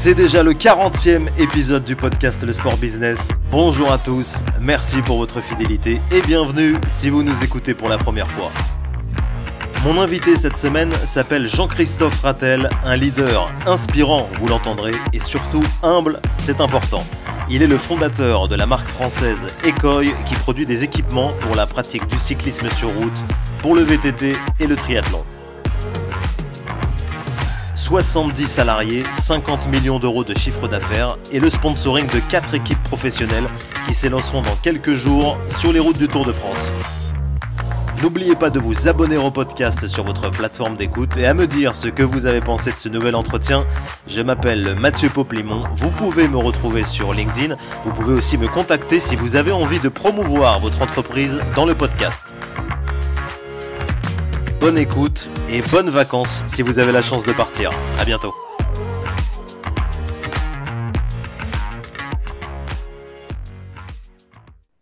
C'est déjà le 40e épisode du podcast Le Sport Business. Bonjour à tous, merci pour votre fidélité et bienvenue si vous nous écoutez pour la première fois. Mon invité cette semaine s'appelle Jean-Christophe Rattel, un leader inspirant, vous l'entendrez, et surtout humble, c'est important. Il est le fondateur de la marque française Ecoy qui produit des équipements pour la pratique du cyclisme sur route, pour le VTT et le triathlon. 70 salariés, 50 millions d'euros de chiffre d'affaires et le sponsoring de 4 équipes professionnelles qui s'élanceront dans quelques jours sur les routes du Tour de France. N'oubliez pas de vous abonner au podcast sur votre plateforme d'écoute et à me dire ce que vous avez pensé de ce nouvel entretien. Je m'appelle Mathieu Poplimon, vous pouvez me retrouver sur LinkedIn, vous pouvez aussi me contacter si vous avez envie de promouvoir votre entreprise dans le podcast. Bonne écoute et bonnes vacances si vous avez la chance de partir. À bientôt.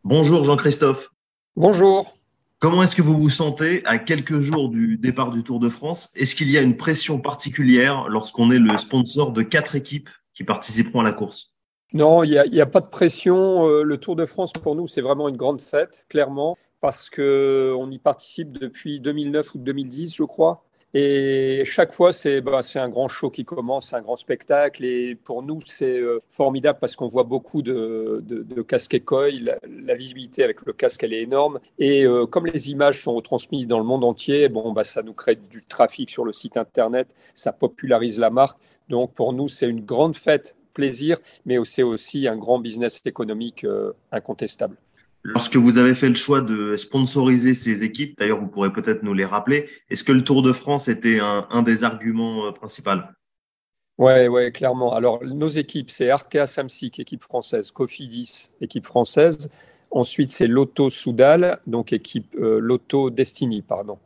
Bonjour Jean-Christophe. Bonjour. Comment est-ce que vous vous sentez à quelques jours du départ du Tour de France? Est-ce qu'il y a une pression particulière lorsqu'on est le sponsor de quatre équipes qui participeront à la course? Non, il n'y a, a, pas de pression. Euh, le Tour de France, pour nous, c'est vraiment une grande fête, clairement parce qu'on y participe depuis 2009 ou 2010, je crois. Et chaque fois, c'est bah, un grand show qui commence, c'est un grand spectacle. Et pour nous, c'est euh, formidable parce qu'on voit beaucoup de, casques écoy. La, la, visibilité avec le casque, elle est énorme. Et euh, comme les images sont retransmises dans le monde entier, bon, bah, ça nous crée du trafic sur le site Internet, ça popularise la marque. Donc pour nous, c'est une grande fête, plaisir, mais c'est aussi un grand business économique euh, incontestable. Lorsque vous avez fait le choix de sponsoriser ces équipes, d'ailleurs vous pourrez peut-être nous les rappeler, est-ce que le Tour de France était un, des arguments euh, principaux? Oui, ouais, clairement. Alors nos équipes, c'est Arca Samsic, équipe française, Cofidis, équipe française. Ensuite, c'est Lotto Soudal, donc équipe euh, Destiny, pardon.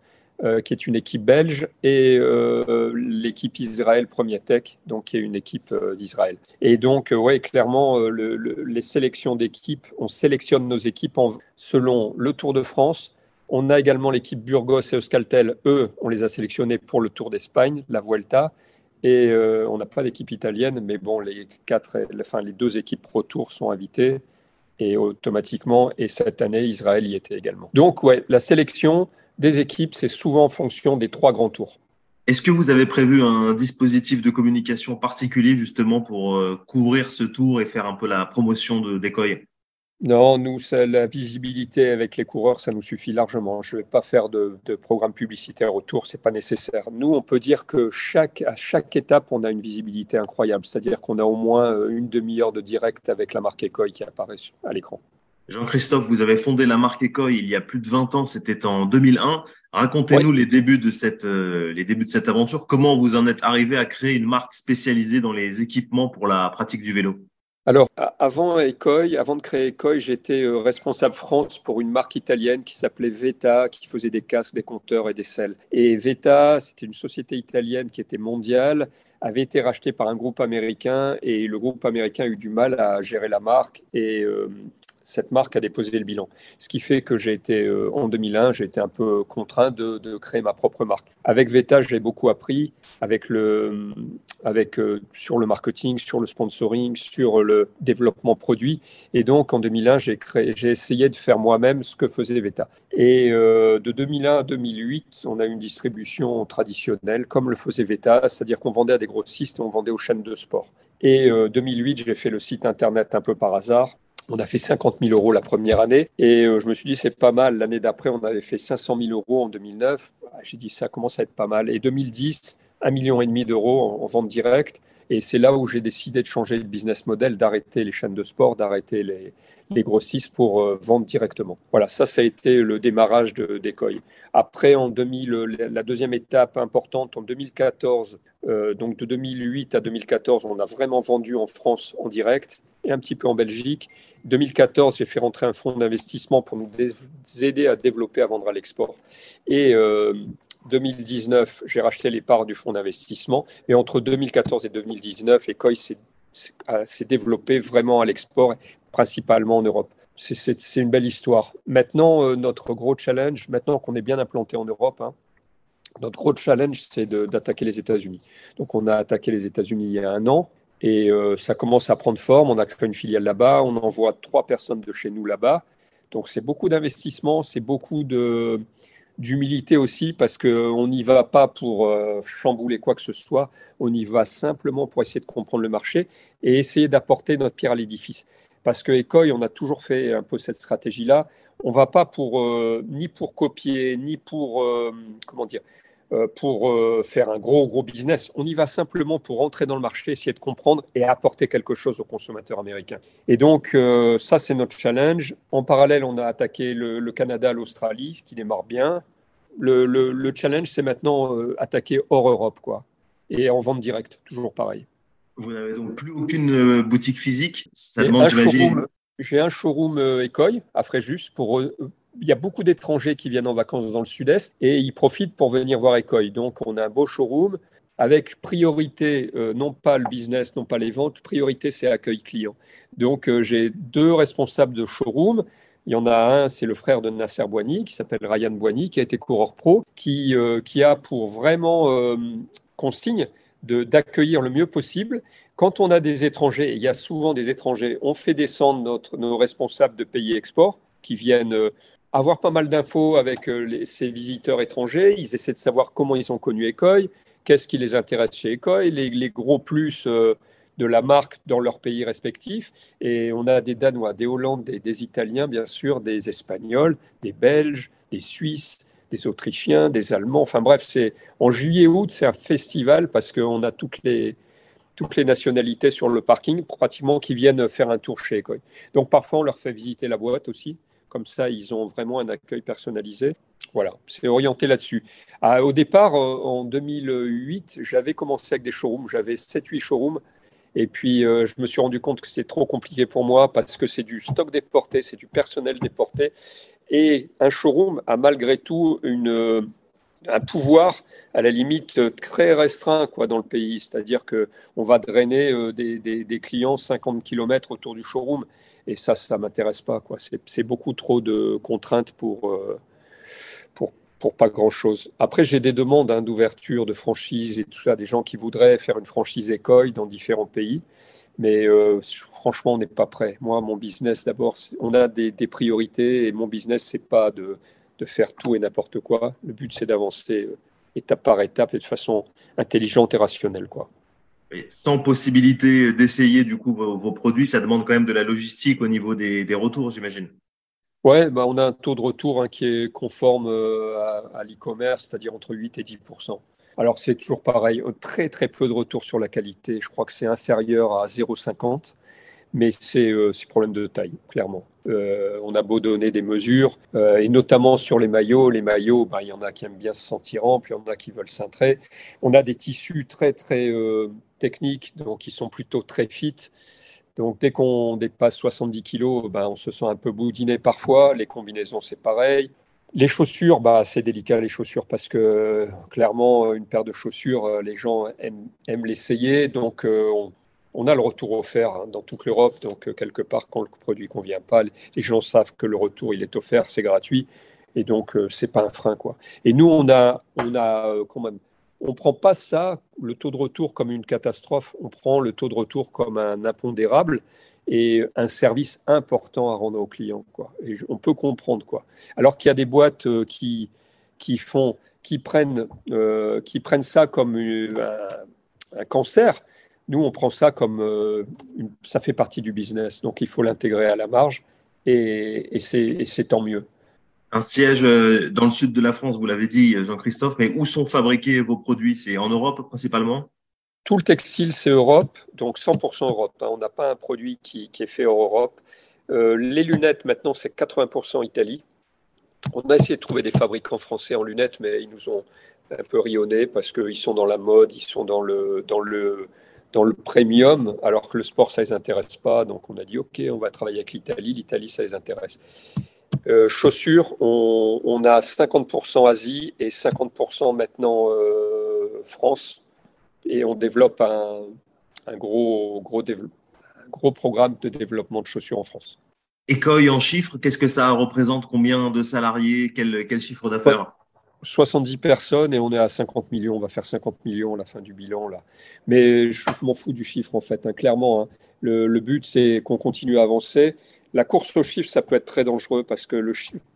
Euh, qui est une équipe belge, et euh, l'équipe Israël Premier Tech, donc qui est une équipe euh, d'Israël. Et donc, ouais, clairement, les sélections d'équipes, on sélectionne nos équipes en, selon le Tour de France. On a également l'équipe Burgos et Euskaltel. Eux, on les a sélectionnés pour le Tour d'Espagne, la Vuelta. Et on n'a pas d'équipe italienne, mais bon, les, quatre, enfin, les deux équipes Pro Tour sont invitées et automatiquement, et cette année, Israël y était également. Donc, ouais, la sélection, des équipes, c'est souvent en fonction des trois grands tours. Est-ce que vous avez prévu un dispositif de communication particulier justement pour euh, couvrir ce tour et faire un peu la promotion de Decoy non, nous, la visibilité avec les coureurs, ça nous suffit largement. Je ne vais pas faire de, programme publicitaire autour, ce n'est pas nécessaire. Nous, on peut dire que chaque, à chaque étape, on a une visibilité incroyable. C'est-à-dire qu'on a au moins euh, une demi-heure de direct avec la marque Ecoy qui apparaît à l'écran. Jean-Christophe, vous avez fondé la marque Ecoy il y a plus de 20 ans, c'était en 2001. Racontez-nous les, débuts de cette, euh, les débuts de cette aventure. Comment vous en êtes arrivé à créer une marque spécialisée dans les équipements pour la pratique du vélo? Alors, avant Ecoy, avant de créer Ecoy, j'étais euh, responsable France pour une marque italienne qui s'appelait Veta, qui faisait des casques, des compteurs et des selles. Et Veta, c'était une société italienne qui était mondiale, avait été rachetée par un groupe américain et le groupe américain a eu du mal à gérer la marque et euh, cette marque a déposé le bilan. Ce qui fait que j'ai été, euh, en 2001, j'ai été un peu contraint de, créer ma propre marque. Avec Veta, j'ai beaucoup appris avec le, avec, euh, sur le marketing, sur le sponsoring, sur le développement produit. Et donc, en 2001, j'ai, créé, j'ai essayé de faire moi-même ce que faisait Veta. Et euh, de 2001 à 2008, on a une distribution traditionnelle, comme le faisait Veta, c'est-à-dire qu'on vendait à des grossistes et on vendait aux chaînes de sport. Et 2008, j'ai fait le site internet un peu par hasard on a fait 50 000 euros la première année et euh, je me suis dit c'est pas mal. L'année d'après, on avait fait 500 000 euros en 2009. Ah, j'ai dit ça commence à être pas mal. Et 2010, 1,5 million et demi d'euros en, vente directe. Et c'est là où j'ai décidé de changer de business model, d'arrêter les chaînes de sport, d'arrêter les, grossistes pour euh, vendre directement. Voilà, ça, ça a été le démarrage de d'Ecoy. Après, en 2000, la deuxième étape importante, en 2014, euh, donc de 2008 à 2014, on a vraiment vendu en France en direct et un petit peu en Belgique. 2014, j'ai fait rentrer un fonds d'investissement pour nous aider à développer, à vendre à l'export. Et 2019, euh, j'ai racheté les parts du fonds d'investissement. Et entre 2014 et 2019, Ecoy s'est développé vraiment à l'export, principalement en Europe. C'est une belle histoire. Maintenant, euh, notre gros challenge, maintenant qu'on est bien implanté en Europe, hein, notre gros challenge, c'est d'attaquer les États-Unis. Donc, on a attaqué les États-Unis il y a un an Et ça commence à prendre forme. On a créé une filiale là-bas. On envoie trois personnes de chez nous là-bas. Donc c'est beaucoup d'investissement, c'est beaucoup d'humilité aussi, parce qu'on n'y va pas pour euh, chambouler quoi que ce soit, on y va simplement pour essayer de comprendre le marché et essayer d'apporter notre pierre à l'édifice. Parce que Ecoy, on a toujours fait un peu cette stratégie-là. On ne va pas pour, euh, ni pour copier, ni pour, euh, comment dire, euh, pour euh, faire un gros, gros business. On y va simplement pour rentrer dans le marché, essayer de comprendre et apporter quelque chose aux consommateurs américains. Et donc, euh, ça, c'est notre challenge. En parallèle, on a attaqué le, Canada, l'Australie, ce qui démarre bien. Le, challenge, c'est maintenant attaquer hors Europe, quoi. Et en vente directe, toujours pareil. Vous n'avez donc plus aucune boutique physique? Ça demande, J'ai un showroom Ecoy à Fréjus pour il y a beaucoup d'étrangers qui viennent en vacances dans le sud-est et ils profitent pour venir voir Ecoy. Donc, on a un beau showroom avec priorité, euh, non pas le business, non pas les ventes, priorité, c'est accueil client. Donc, euh, j'ai deux responsables de showroom. Il y en a un, c'est le frère de Nasser Boigny, qui s'appelle Ryan Boigny, qui a été coureur pro, qui, euh, qui a pour vraiment consigne d'accueillir le mieux possible. Quand on a des étrangers, et il y a souvent des étrangers, on fait descendre notre, nos responsables de pays export qui viennent avoir pas mal d'infos avec euh, ces visiteurs étrangers. Ils essaient de savoir comment ils ont connu Ecoy, qu'est-ce qui les intéresse chez Ecoy, les, gros plus euh, de la marque dans leurs pays respectifs. Et on a des Danois, des Hollandais, des, Italiens, bien sûr, des Espagnols, des Belges, des Suisses, des Autrichiens, des Allemands. Enfin bref, c'est en juillet-août, c'est un festival parce qu'on a toutes les, toutes les nationalités sur le parking, pratiquement, qui viennent faire un tour chez Ecoy. Donc parfois, on leur fait visiter la boîte aussi. Comme ça, ils ont vraiment un accueil personnalisé. Voilà, c'est orienté là-dessus. Ah, au départ, euh, en 2008, j'avais commencé avec des showrooms. J'avais 7-8 showrooms. Et puis, euh, je me suis rendu compte que c'est trop compliqué pour moi parce que c'est du stock déporté, c'est du personnel déporté. Et un showroom a malgré tout une, un pouvoir à la limite très restreint quoi, dans le pays. C'est-à-dire qu'on va drainer euh, des, clients 50 km autour du showroom. Et ça, ça ne m'intéresse pas. C'est beaucoup trop de contraintes pour, euh, pour, pour pas grand-chose. Après, j'ai des demandes hein, d'ouverture, de franchise et tout ça, des gens qui voudraient faire une franchise école dans différents pays. Mais euh, franchement, on n'est pas prêt. Moi, mon business, d'abord, on a des, des, priorités et mon business, c'est pas de de faire tout et n'importe quoi. Le but, c'est d'avancer euh, étape par étape et de façon intelligente et rationnelle. Quoi. sans possibilité d'essayer du coup vos, produits, ça demande quand même de la logistique au niveau des, retours, j'imagine. Ouais, bah on a un taux de retour hein, qui est conforme euh, à, l'e-commerce, c'est-à-dire entre 8 et 10% Alors c'est toujours pareil, très très peu de retour sur la qualité. Je crois que c'est inférieur à 0,50 mais c'est euh, problème de taille, clairement. Euh, on a beau donner des mesures, euh, et notamment sur les maillots. Les maillots, ben, il y en a qui aiment bien se sentir amples, il y en a qui veulent cintrer. On a des tissus très, très euh, techniques, donc qui sont plutôt très fit. Donc dès qu'on dépasse 70 kg, ben, on se sent un peu boudiné parfois. Les combinaisons, c'est pareil. Les chaussures, bah, c'est délicat les chaussures parce que clairement, une paire de chaussures, les gens aiment, aiment l'essayer. Donc on, on a le retour offert hein, dans toute l'Europe, donc euh, quelque part, quand le produit ne convient pas, les gens savent que le retour, il est offert, c'est gratuit, et donc euh, c'est pas un frein. quoi. Et nous, on a, on a euh, quand même, on prend pas ça, le taux de retour, comme une catastrophe, on prend le taux de retour comme un impondérable et un service important à rendre aux clients. Quoi. On peut comprendre. quoi. Alors qu'il y a des boîtes qui, qui, font, qui, prennent, qui prennent ça comme un cancer, nous, on prend ça comme euh, ça fait partie du business, donc il faut l'intégrer à la marge et, c'est tant mieux. Un siège euh, dans le sud de la France, vous l'avez dit, Jean-Christophe, mais où sont fabriqués vos produits? C'est en Europe principalement? Tout le textile, c'est Europe, donc 100% Europe. Hein. On n'a pas un produit qui, est fait en Europe. Euh, les lunettes, maintenant, c'est 80% Italie. On a essayé de trouver des fabricants français en lunettes, mais ils nous ont un peu rionné parce qu'ils sont dans la mode, ils sont dans le, dans le, dans le premium, alors que le sport, ça ne les intéresse pas. Donc, on a dit, OK, on va travailler avec l'Italie. L'Italie, ça les intéresse. Euh, chaussures, on, a 50% Asie et 50% maintenant euh, France. Et on développe un, gros, gros, gros programme de développement de chaussures en France. Ecoy en chiffres, qu'est-ce que ça représente? Combien de salariés? Quel, quel chiffre d'affaires? 70 personnes et on est à 50 millions. On va faire 50 millions à la fin du bilan. là. Mais je, m'en fous du chiffre, en fait, hein, clairement. Hein. Le, le, but, c'est qu'on continue à avancer. La course au chiffre, ça peut être très dangereux parce que le,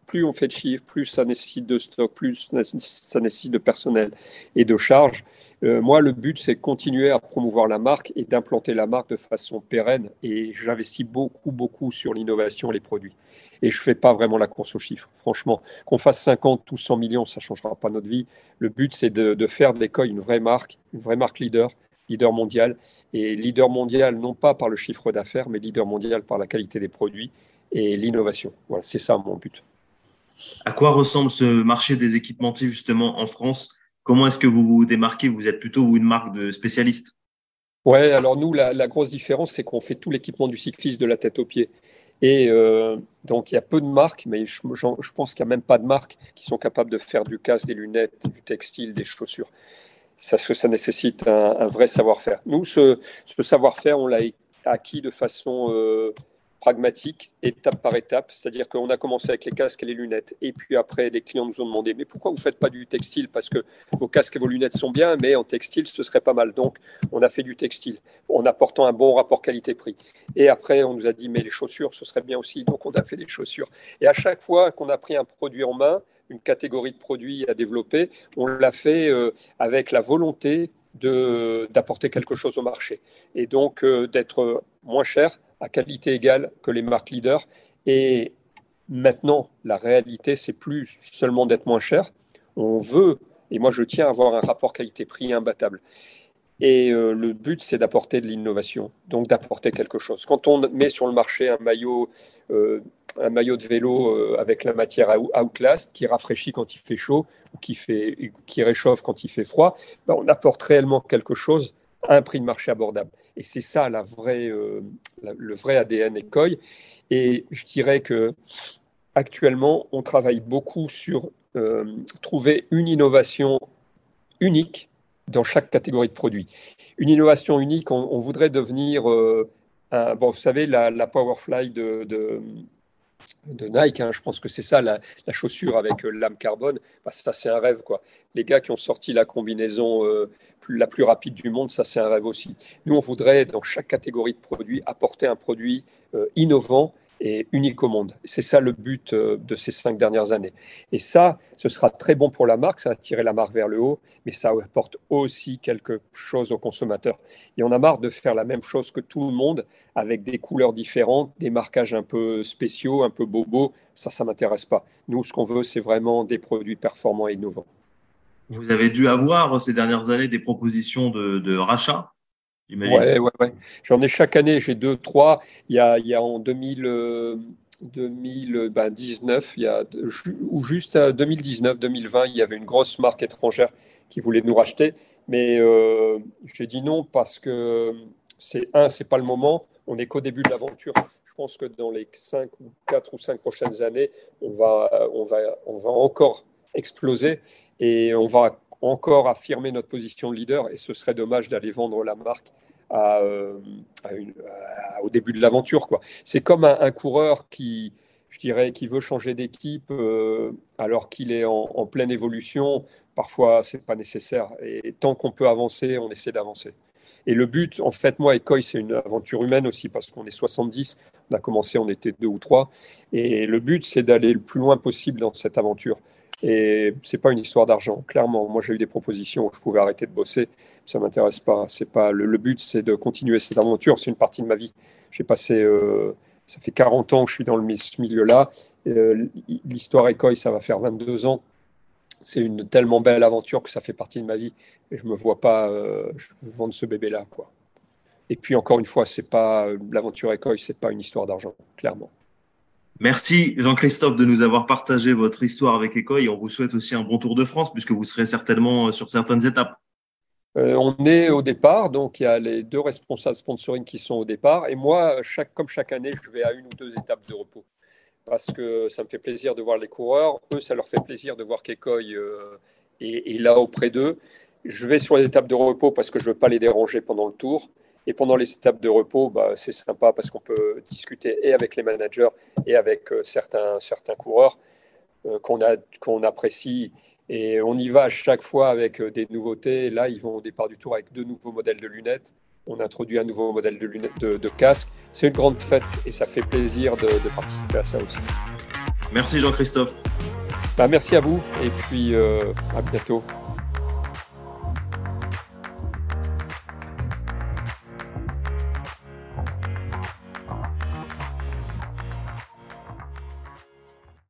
plus on fait de chiffres, plus ça nécessite de stock, plus ça nécessite de personnel et de charges. Euh, moi, le but, c'est de continuer à promouvoir la marque et d'implanter la marque de façon pérenne. Et j'investis beaucoup, beaucoup sur l'innovation et les produits. Et je ne fais pas vraiment la course aux chiffres. Franchement, qu'on fasse 50 ou 100 millions, ça ne changera pas notre vie. Le but, c'est de, de faire d'Ecoy une vraie marque, une vraie marque leader leader mondial. Et leader mondial, non pas par le chiffre d'affaires, mais leader mondial par la qualité des produits et l'innovation. Voilà, c'est ça mon but. À quoi ressemble ce marché des équipementiers justement en France? Comment est-ce que vous vous démarquez? Vous êtes plutôt vous, une marque de spécialiste? Ouais, alors nous, la, grosse différence, c'est qu'on fait tout l'équipement du cycliste de la tête aux pieds. Et euh, donc, il y a peu de marques, mais je, je pense qu'il n'y a même pas de marques qui sont capables de faire du casque, des lunettes, du textile, des chaussures ça, ça nécessite un, vrai savoir-faire. Nous, ce, savoir-faire, on l'a acquis de façon euh, pragmatique, étape par étape. C'est-à-dire qu'on a commencé avec les casques et les lunettes. Et puis après, les clients nous ont demandé, mais pourquoi vous ne faites pas du textile? Parce que vos casques et vos lunettes sont bien, mais en textile, ce serait pas mal. Donc, on a fait du textile en apportant un bon rapport qualité-prix. Et après, on nous a dit, mais les chaussures, ce serait bien aussi. Donc, on a fait des chaussures. Et à chaque fois qu'on a pris un produit en main, une catégorie de produits à développer, on l'a fait euh, avec la volonté d'apporter quelque chose au marché et donc euh, d'être moins cher à qualité égale que les marques leaders. Et maintenant, la réalité, c'est plus seulement d'être moins cher. On veut, et moi je tiens à avoir un rapport qualité-prix imbattable. Et euh, le but, c'est d'apporter de l'innovation, donc d'apporter quelque chose. Quand on met sur le marché un maillot un maillot de vélo euh, avec la matière Outlast qui rafraîchit quand il fait chaud ou qui, fait, qui réchauffe quand il fait froid, ben, on apporte réellement quelque chose à un prix de marché abordable. Et c'est ça la vraie, euh, le vrai ADN Ecoy. Et je dirais que actuellement, on travaille beaucoup sur euh, trouver une innovation unique dans chaque catégorie de produits. Une innovation unique, on, voudrait devenir, bon, vous savez, la, Powerfly de Nike. Hein. Je pense que c'est ça, la, chaussure avec euh, lame carbone. Bah, ça, c'est un rêve. quoi. Les gars qui ont sorti la combinaison euh, la plus rapide du monde, ça, c'est un rêve aussi. Nous, on voudrait, dans chaque catégorie de produits, apporter un produit euh, innovant et unique au monde. C'est ça le but euh, de ces cinq dernières années. Et ça, ce sera très bon pour la marque, ça va tirer la marque vers le haut, mais ça apporte aussi quelque chose aux consommateurs. Et on a marre de faire la même chose que tout le monde avec des couleurs différentes, des marquages un peu spéciaux, un peu bobos. Ça, ça m'intéresse pas. Nous, ce qu'on veut, c'est vraiment des produits performants et innovants. Vous avez dû avoir ces dernières années des propositions de rachat Ouais, ouais, ouais. J'en ai chaque année, j'ai deux, trois. Il y a, il y a en 2000, 2019, ben, il y a, ou juste 2019, 2020, il y avait une grosse marque étrangère qui voulait nous racheter. Mais euh, j'ai dit non parce que c'est un, c'est pas le moment. On n'est qu'au début de l'aventure. Je pense que dans les 5 ou 4 ou 5 prochaines années, on va, on va, on va encore exploser et on va encore affirmer notre position de leader et ce serait dommage d'aller vendre la marque euh, au début de l'aventure. C'est comme un, coureur qui, je dirais, qui veut changer d'équipe euh, alors qu'il est en, pleine évolution. Parfois, c'est pas nécessaire. Et, tant qu'on peut avancer, on essaie d'avancer. Et le but, en fait, moi et Coy, c'est une aventure humaine aussi parce qu'on est 70. On a commencé, on était deux ou trois. Et le but, c'est d'aller le plus loin possible dans cette aventure. Et c'est pas une histoire d'argent, clairement. Moi, j'ai eu des propositions où je pouvais arrêter de bosser. Ça m'intéresse pas. C'est pas le, but, c'est de continuer cette aventure. C'est une partie de ma vie. J'ai passé, euh, ça fait 40 ans que je suis dans le, milieu-là. Euh, l'histoire Ecoy, ça va faire 22 ans. C'est une tellement belle aventure que ça fait partie de ma vie. Et je me vois pas euh, vendre ce bébé-là, quoi. Et puis encore une fois, c'est pas l'aventure Ecoy, c'est pas une histoire d'argent, clairement. Merci Jean-Christophe de nous avoir partagé votre histoire avec Ecoy. On vous souhaite aussi un bon Tour de France puisque vous serez certainement euh, sur certaines étapes. Euh, on est au départ, donc il y a les deux responsables sponsoring qui sont au départ. Et moi, comme chaque année, je vais à une ou deux étapes de repos parce que ça me fait plaisir de voir les coureurs. Eux, ça leur fait plaisir de voir qu'Ecoy euh, est, est, là auprès d'eux. Je vais sur les étapes de repos parce que je ne veux pas les déranger pendant le tour. Et pendant les étapes de repos, bah, c'est sympa parce qu'on peut discuter et avec les managers et avec euh, certains, certains coureurs euh, qu'on apprécie. Et on y va à chaque fois avec des nouveautés. Là, ils vont au départ du tour avec deux nouveaux modèles de lunettes. On introduit un nouveau modèle de, lunettes, de, casque. C'est une grande fête et ça fait plaisir de, participer à ça aussi. Merci Jean-Christophe. Bah, merci à vous et puis à bientôt.